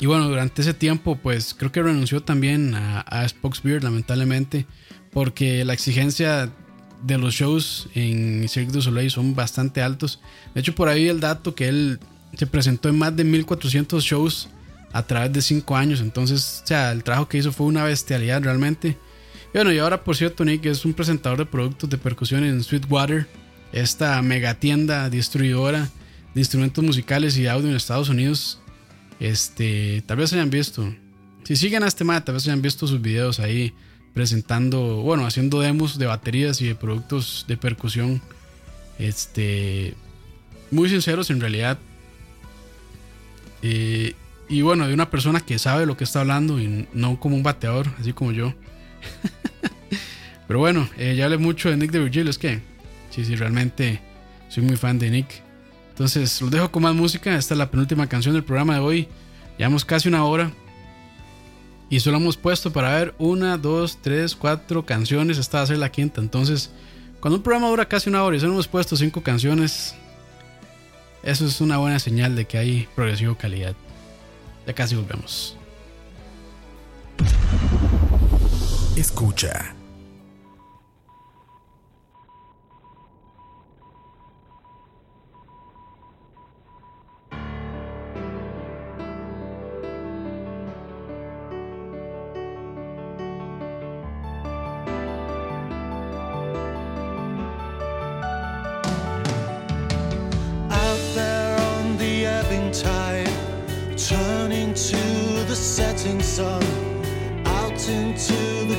Y bueno, durante ese tiempo, pues creo que renunció también a, a Spock's Beard, lamentablemente, porque la exigencia de los shows en Cirque du Soleil son bastante altos. De hecho, por ahí el dato que él se presentó en más de 1400 shows a través de 5 años. Entonces, o sea, el trabajo que hizo fue una bestialidad realmente. Y bueno, y ahora, por cierto, Nick es un presentador de productos de percusión en Sweetwater, esta mega tienda distribuidora de instrumentos musicales y audio en Estados Unidos. Este, tal vez hayan visto. Si siguen a este man, tal vez hayan visto sus videos ahí presentando, bueno, haciendo demos de baterías y de productos de percusión. Este, muy sinceros en realidad. Eh, y bueno, de una persona que sabe lo que está hablando y no como un bateador, así como yo. Pero bueno, eh, ya hablé mucho de Nick de Virgilio, es que sí, sí, realmente soy muy fan de Nick. Entonces, los dejo con más música. Esta es la penúltima canción del programa de hoy. Llevamos casi una hora. Y solo hemos puesto para ver una, dos, tres, cuatro canciones. Esta va a ser la quinta. Entonces, cuando un programa dura casi una hora y solo hemos puesto cinco canciones, eso es una buena señal de que hay progresivo calidad. Ya casi volvemos. Escucha. The setting sun, out into the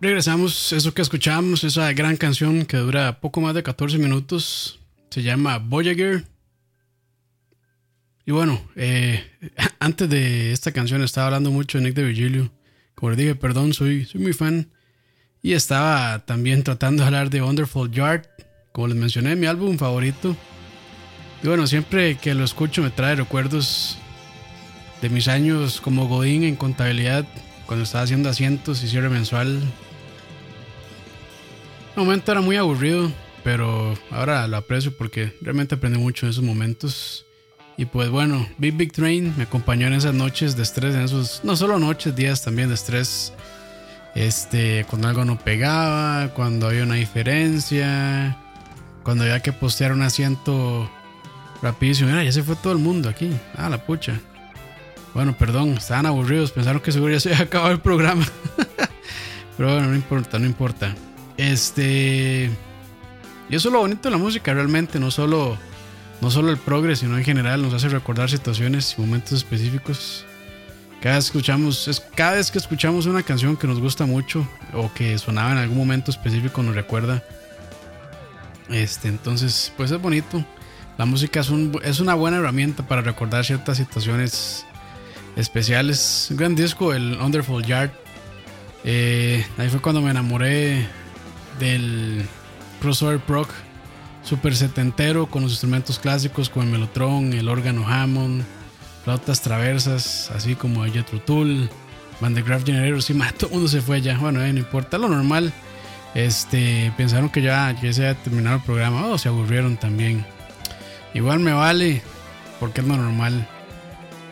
Regresamos, eso que escuchamos, esa gran canción que dura poco más de 14 minutos, se llama Voyager. Y bueno, eh, antes de esta canción estaba hablando mucho de Nick de Virgilio. Como les dije, perdón, soy, soy muy fan. Y estaba también tratando de hablar de Wonderful Yard, como les mencioné, mi álbum favorito. Y bueno, siempre que lo escucho me trae recuerdos de mis años como Godín en contabilidad, cuando estaba haciendo asientos y cierre mensual. Un momento era muy aburrido, pero ahora lo aprecio porque realmente aprendí mucho en esos momentos. Y pues bueno, Big Big Train me acompañó en esas noches de estrés, en esos, no solo noches, días también de estrés. Este, cuando algo no pegaba, cuando había una diferencia, cuando había que postear un asiento rapidísimo. Mira, ya se fue todo el mundo aquí. Ah, la pucha. Bueno, perdón, estaban aburridos, pensaron que seguro ya se había acabado el programa. Pero bueno, no importa, no importa. Este. Y eso es lo bonito de la música, realmente, no solo, no solo el progreso, sino en general nos hace recordar situaciones y momentos específicos. Cada vez, escuchamos, es, cada vez que escuchamos una canción que nos gusta mucho o que sonaba en algún momento específico nos recuerda. Este, entonces, pues es bonito. La música es, un, es una buena herramienta para recordar ciertas situaciones especiales. Un gran disco, el Wonderful Yard. Eh, ahí fue cuando me enamoré del crossover proc super setentero con los instrumentos clásicos como el melotron, el órgano Hammond, flautas traversas, así como el Jethro Tull, Van de Graph Generator. Sí, todo el mundo se fue ya. Bueno, eh, no importa, lo normal. Este, pensaron que ya, ya se había terminado el programa o se aburrieron también. Igual me vale, porque es lo normal.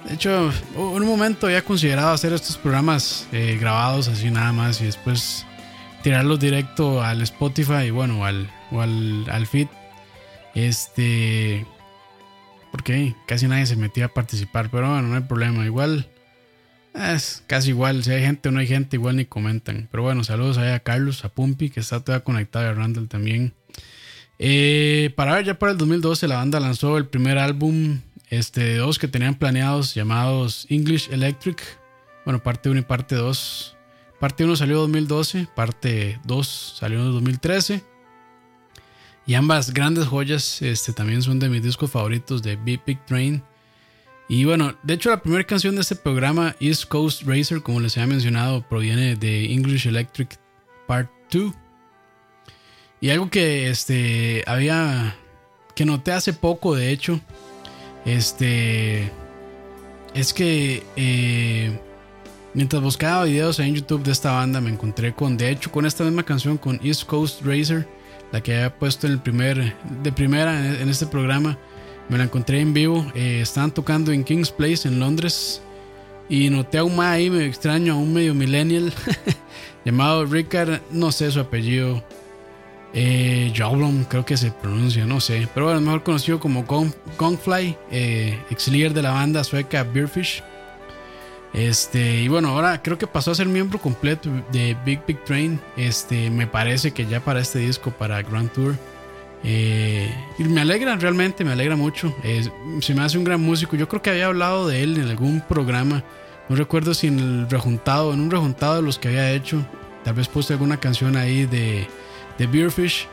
De hecho, en un momento había considerado hacer estos programas eh, grabados así nada más y después tirarlos directo al Spotify y bueno, al, o al, al feed. Este. Porque casi nadie se metía a participar, pero bueno, no hay problema. Igual es casi igual. Si hay gente o no hay gente, igual ni comentan. Pero bueno, saludos a Carlos, a Pumpi, que está todavía conectado, y a Randall también. Eh, para ver, ya para el 2012 la banda lanzó el primer álbum este, de dos que tenían planeados llamados English Electric. Bueno, parte 1 y parte 2. Parte 1 salió en 2012, parte 2 salió en 2013. Y ambas grandes joyas este, también son de mis discos favoritos de Big Big Train. Y bueno, de hecho la primera canción de este programa, East Coast Racer, como les había mencionado, proviene de English Electric Part 2. Y algo que este, había, que noté hace poco, de hecho, este, es que eh, mientras buscaba videos en YouTube de esta banda, me encontré con, de hecho, con esta misma canción, con East Coast Racer, la que había puesto en el primer, de primera en este programa. Me la encontré en vivo. Eh, estaban tocando en King's Place en Londres. Y noté a un ahí medio extraño, a un medio millennial. llamado Rickard, no sé su apellido. Eh, Joblom, creo que se pronuncia, no sé. Pero bueno, mejor conocido como Gongfly, eh, ex líder de la banda sueca Beerfish. Este, y bueno, ahora creo que pasó a ser miembro completo de Big Big Train. Este, me parece que ya para este disco, para Grand Tour. Eh, y me alegra, realmente me alegra mucho. Eh, se me hace un gran músico. Yo creo que había hablado de él en algún programa. No recuerdo si en el rejuntado, en un rejuntado de los que había hecho. Tal vez puse alguna canción ahí de, de Beerfish.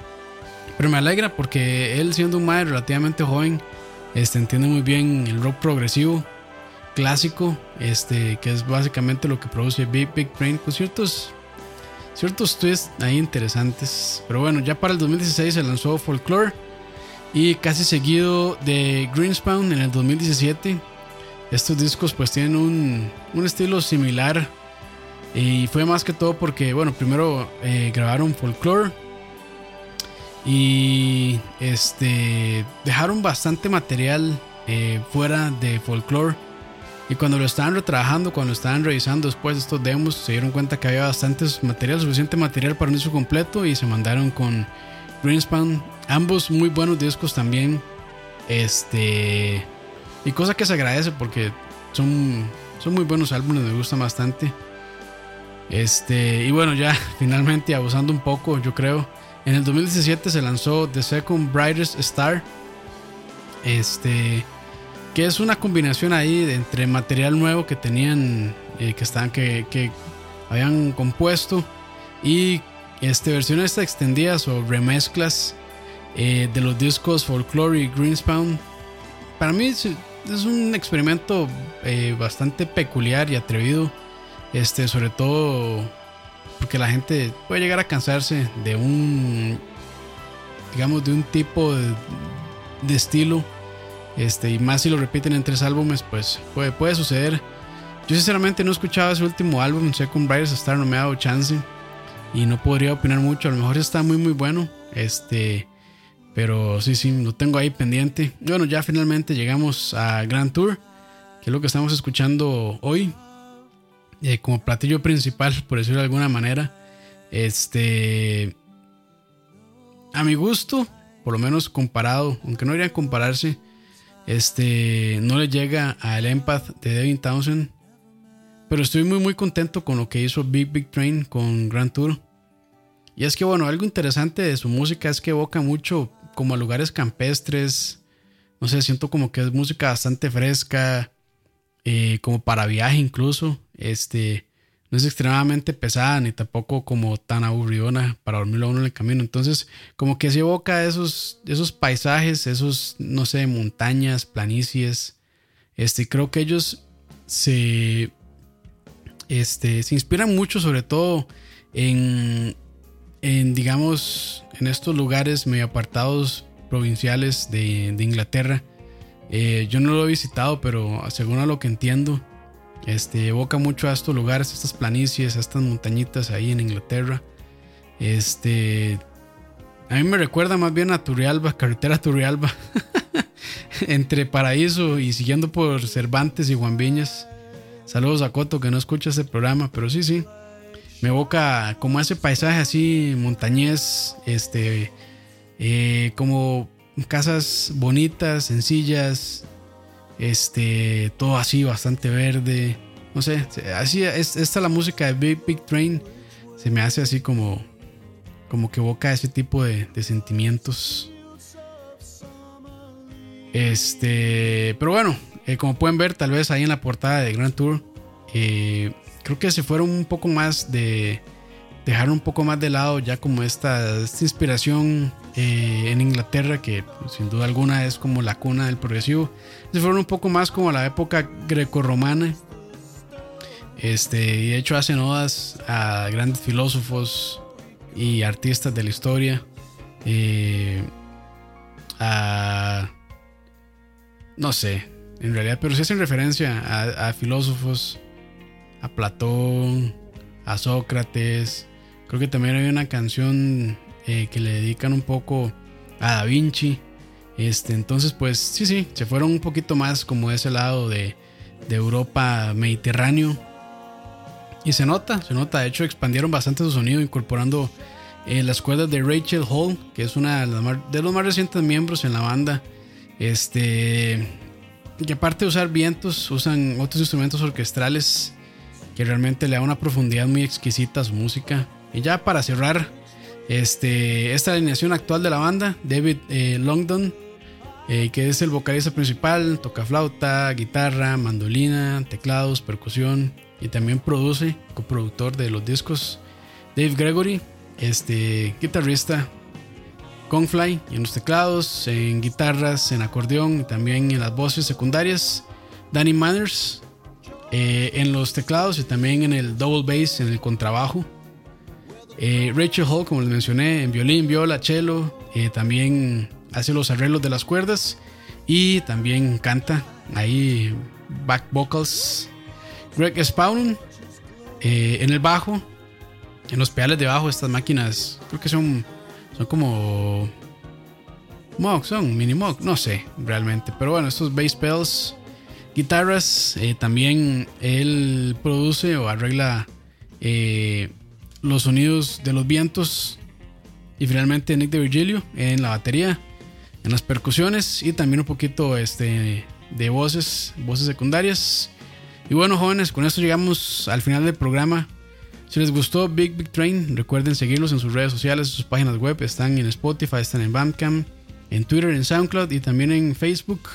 Pero me alegra porque él, siendo un madre relativamente joven, este, entiende muy bien el rock progresivo, clásico, este, que es básicamente lo que produce Big Big Brain, con ciertos ciertos twists ahí interesantes. Pero bueno, ya para el 2016 se lanzó Folklore y casi seguido de Greenspawn en el 2017. Estos discos pues tienen un, un estilo similar y fue más que todo porque, bueno, primero eh, grabaron Folklore y este dejaron bastante material eh, fuera de Folklore y cuando lo estaban retrabajando, cuando lo estaban revisando después de estos demos, se dieron cuenta que había bastante material, suficiente material para un disco completo y se mandaron con Greenspan. Ambos muy buenos discos también. Este. Y cosa que se agradece porque son, son muy buenos álbumes, me gustan bastante. Este. Y bueno, ya finalmente abusando un poco, yo creo. En el 2017 se lanzó The Second Brightest Star. Este que es una combinación ahí de entre material nuevo que tenían, eh, que, están, que, que habían compuesto y este, versiones extendidas o remezclas eh, de los discos Folklore y Greenspound. Para mí es, es un experimento eh, bastante peculiar y atrevido, este, sobre todo porque la gente puede llegar a cansarse de un, digamos, de un tipo de, estilo, este, y más si lo repiten en tres álbumes, pues puede, puede suceder. Yo sinceramente no he escuchado ese último álbum, Second Riders Star, no me ha dado chance y no podría opinar mucho. A lo mejor está muy muy bueno. Este, pero sí, sí, lo tengo ahí pendiente. Bueno, ya finalmente llegamos a Grand Tour, que es lo que estamos escuchando hoy. Eh, como platillo principal, por decirlo de alguna manera. Este, a mi gusto, por lo menos comparado, aunque no a compararse, este, no le llega al Empath de Devin Townsend. Pero estoy muy muy contento con lo que hizo Big Big Train con Grand Tour. Y es que bueno, algo interesante de su música es que evoca mucho como a lugares campestres. No sé, siento como que es música bastante fresca, eh, como para viaje incluso. Este, no es extremadamente pesada ni tampoco como tan aburridona para dormirlo a uno en el camino. Entonces, como que se evoca esos, esos paisajes, esos, no sé, montañas, planicies. Este, creo que ellos se, este, se inspiran mucho, sobre todo en en, digamos, en estos lugares medio apartados provinciales de, de Inglaterra. Eh, yo no lo he visitado, pero según a lo que entiendo, este, evoca mucho a estos lugares, estas planicies, a estas montañitas ahí en Inglaterra. Este, a mí me recuerda más bien a Turrialba, carretera Turrialba, entre Paraíso y siguiendo por Cervantes y Juan. Saludos a Coto que no escucha este programa, pero sí, sí me evoca como ese paisaje así montañés, este, eh, como casas bonitas, sencillas, este, todo así bastante verde, no sé, así es, esta la música de Big Big Train se me hace así como, como que evoca ese tipo de, sentimientos. Este, pero bueno, eh, como pueden ver, tal vez ahí en la portada de Grand Tour, eh, creo que se fueron un poco más de dejar un poco más de lado ya como esta, esta inspiración eh, en Inglaterra que sin duda alguna es como la cuna del progresivo se fueron un poco más como a la época grecorromana este y de hecho hacen odas a grandes filósofos y artistas de la historia eh, a no sé en realidad pero sí hacen referencia a filósofos a Platón, a Sócrates. Creo que también hay una canción eh, que le dedican un poco a Da Vinci. Este, entonces, pues sí, sí, se fueron un poquito más como ese lado de, de Europa mediterráneo. Y se nota, se nota. De hecho, expandieron bastante su sonido incorporando eh, las cuerdas de Rachel Hall, que es una de los más recientes miembros en la banda. Este, que aparte de usar vientos, usan otros instrumentos orquestrales que realmente le da una profundidad muy exquisita a su música. Y ya para cerrar, este, esta alineación actual de la banda, David eh, Longdon, eh, que es el vocalista principal, toca flauta, guitarra, mandolina, teclados, percusión y también produce, coproductor de los discos. Dave Gregory, este, guitarrista, Confly en los teclados, en guitarras, en acordeón y también en las voces secundarias. Danny Manners, eh, en los teclados y también en el double bass, en el contrabajo. Eh, Rachel Hall, como les mencioné, en violín, viola, cello, eh, también hace los arreglos de las cuerdas y también canta ahí back vocals. Greg Spawn en el bajo, en los pedales de bajo, estas máquinas, creo que son, son como Moog, son mini Moog, no sé realmente, pero bueno, estos bass pedals guitarras. Eh, también él produce o arregla eh, los sonidos de los vientos. Y finalmente Nick de Virgilio en la batería, en las percusiones y también un poquito este, de voces, voces secundarias. Y bueno, jóvenes, con esto llegamos al final del programa. Si les gustó Big Big Train, recuerden seguirlos en sus redes sociales, sus páginas web. Están en Spotify, están en Bandcamp, en Twitter, en SoundCloud y también en Facebook.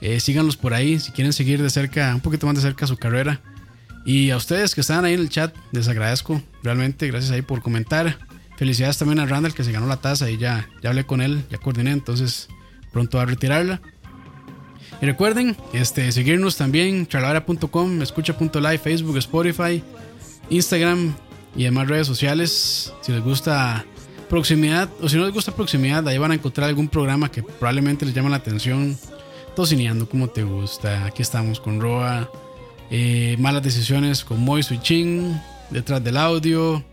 Eh, síganlos por ahí si quieren seguir de cerca, un poquito más de cerca su carrera. Y a ustedes que están ahí en el chat, les agradezco realmente. Gracias ahí por comentar. Felicidades también a Randall que se ganó la taza y ya, ya hablé con él, ya coordiné, entonces pronto a retirarla. Y recuerden, este, seguirnos también, charlavera.com, escucha.live, Facebook, Spotify, Instagram y demás redes sociales. Si les gusta proximidad o si no les gusta proximidad, ahí van a encontrar algún programa que probablemente les llame la atención. Tocineando como te gusta. Aquí estamos con Roa. Eh, malas decisiones con Moy Switching. Detrás del audio.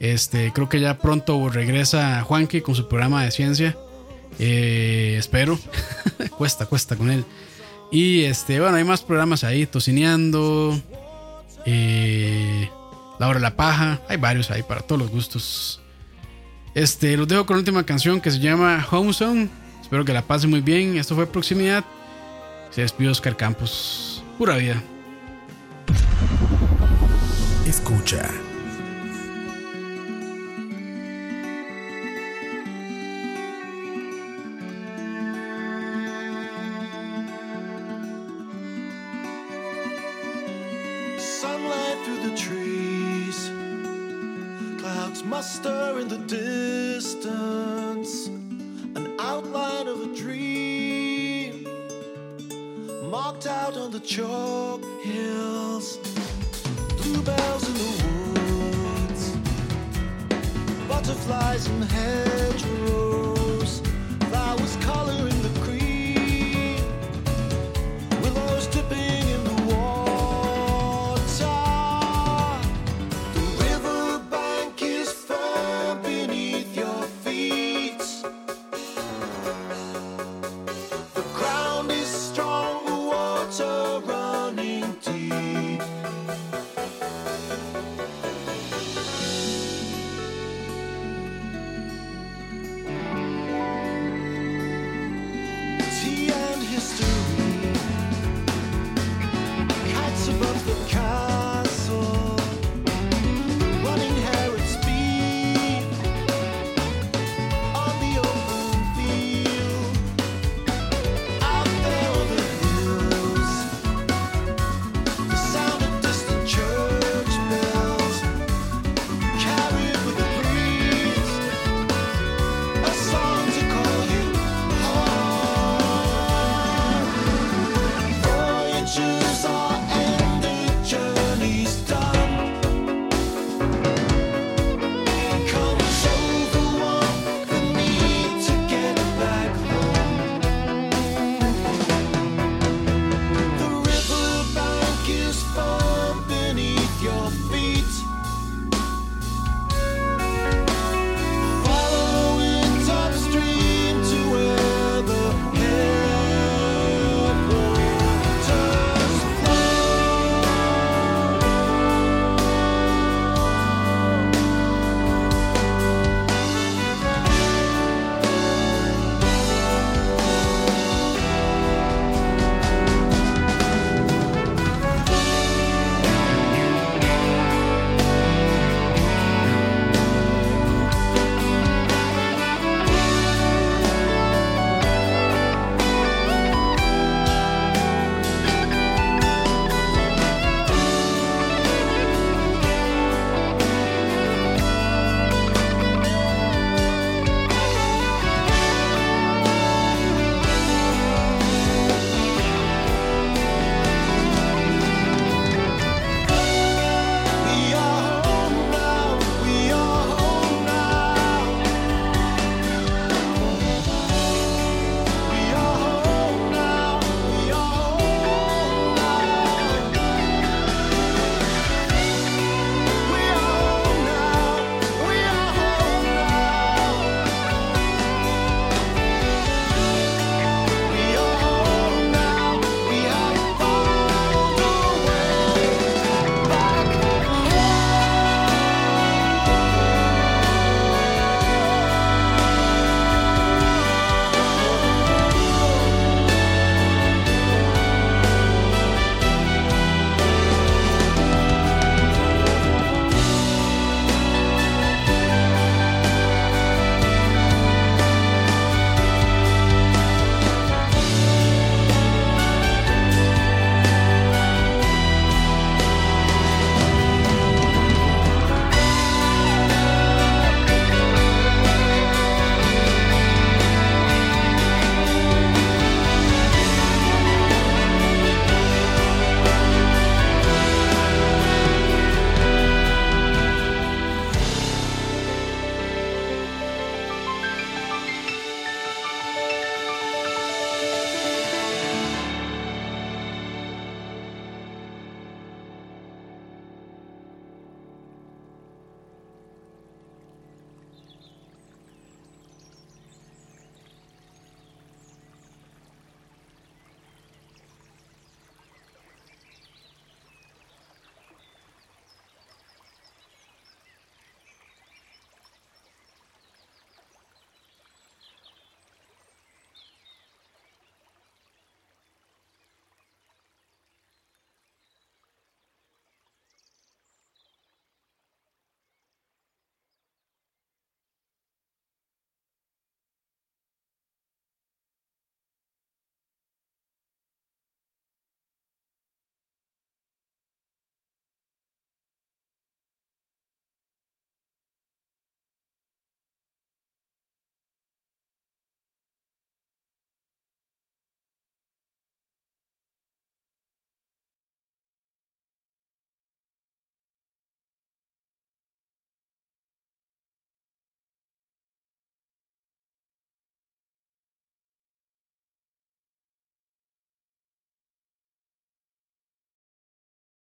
Este, creo que ya pronto regresa Juanqui con su programa de ciencia. Eh, espero. cuesta, cuesta con él. Y este, bueno, hay más programas ahí. Tocineando. Eh, la hora la paja. Hay varios ahí para todos los gustos. Este, los dejo con la última canción que se llama Home Zone. Espero que la pasen muy bien. Esto fue Proximidad. Se despidió Oscar Campos. Pura vida. Escucha. Sunlight through the trees, clouds muster in the distance, an outline of a dream marked out on the chalk hills. Bluebells in the woods, butterflies in hair.